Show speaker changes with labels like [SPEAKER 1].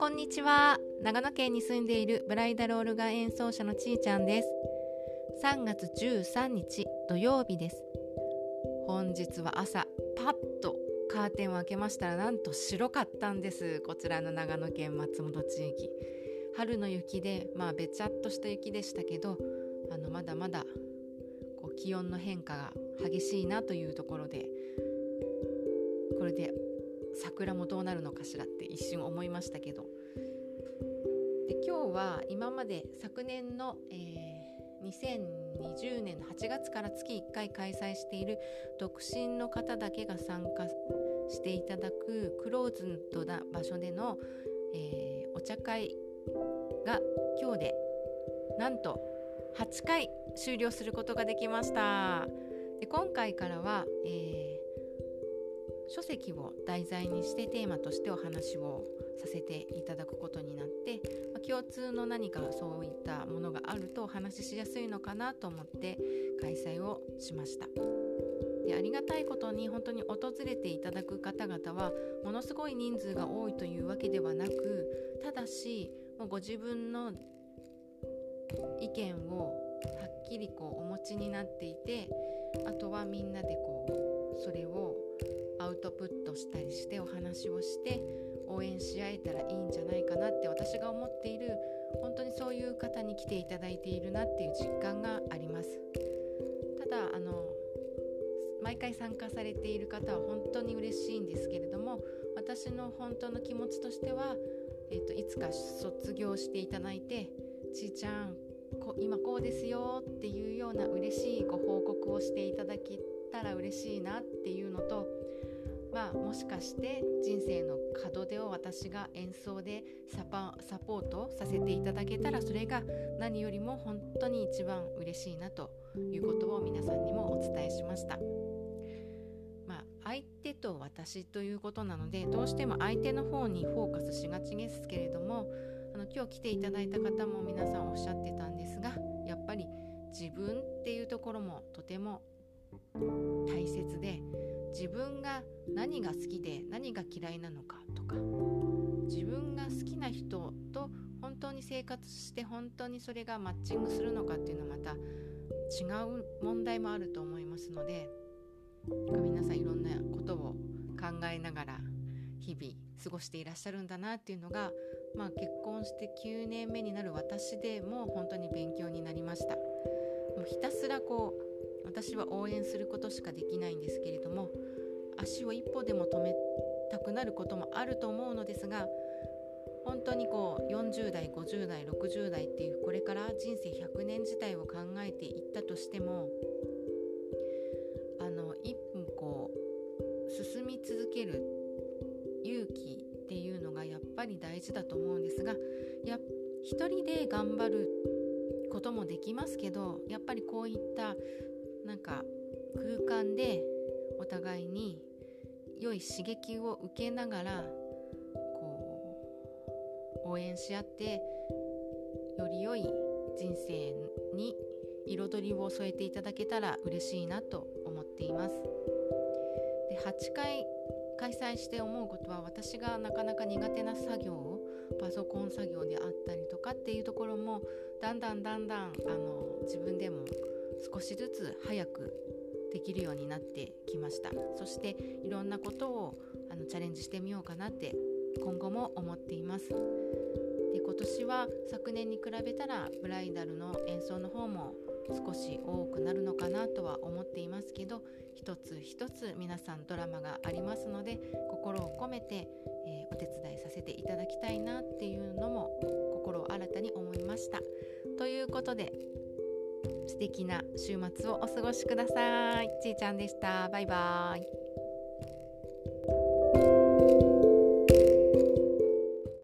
[SPEAKER 1] こんにちは。長野県に住んでいるブライダルオルガン演奏者のちーちゃんです。3月13日土曜日です。本日は朝パッとカーテンを開けましたらなんと白かったんです。こちらの長野県松本地域。春の雪でまあべちゃっとした雪でしたけどあのまだまだこう気温の変化が激しいなというところでこれで桜もどうなるのかしらって一瞬思いましたけど。で今日は今まで昨年の、えー、2020年の8月から月1回開催している独身の方だけが参加していただくクローズドな場所での、えー、お茶会が今日でなんと8回終了することができました。で今回からは、えー、書籍を題材にしてテーマとしてお話をさせていただくことになって、まあ、共通の何かそういったものがあるとお話ししやすいのかなと思って開催をしました。でありがたいことに本当に訪れていただく方々はものすごい人数が多いというわけではなくただしご自分の意見をはっきりこうお持ちになっていてあとはみんなでこうそれをアウトプットしたりしてお話をして応援し合えたらいいんじゃないかなって私が思っている本当にそういう方に来ていただいているなっていう実感があります。ただあの毎回参加されている方は本当に嬉しいんですけれども私の本当の気持ちとしては、えーと、いつか卒業していただいてちーちゃんこ今こうですよっていうような嬉しいご報告をしていただけたら嬉しいなっていうのとまあ、もしかして人生の門出を私が演奏でササポートさせていただけたらそれが何よりも本当に一番嬉しいなということを皆さんにもお伝えしました。ま、相手と私ということなのでどうしても相手の方にフォーカスしがちですけれどもあの今日来ていただいた方も皆さんおっしゃってたんですがやっぱり自分っていうところもとても大切で自分が何が好きで何が嫌いなのかとか自分が好きな人と本当に生活して本当にそれがマッチングするのかっていうのはまた違う問題もあると思いますので皆さんいろんなことを考えながら日々過ごしていらっしゃるんだなっていうのが、まあ、結婚して9年目になる私でも本当に勉強になりました。もうひたすらこう私は応援することしかできないんですけれども足を一歩でも止めたくなることもあると思うのですが本当にこう40代50代60代っていうこれから人生100年自体を考えていったとしてもやっぱり大事だと思うんですがや一人で頑張ることもできますけどやっぱりこういったなんか空間でお互いに良い刺激を受けながらこう応援し合ってより良い人生に彩りを添えていただけたら嬉しいなと思っています。で8回開催して思うことは私がなかなか苦手な作業をパソコン作業であったりとかっていうところもだんだんだんだんあの自分でも少しずつ早くできるようになってきました。そしていろんなことをあのチャレンジしてみようかなって今後も思っています。で今年は昨年に比べたらブライダルの演奏の方も少し多くなるのかなとは思っていますけど一つ一つ皆さんドラマがありますので心を込めて、えー、お手伝いさせていただきたいなっていうのも心を新たに思いましたということで素敵な週末をお過ごしください。ちーちゃんでした。バイバイ。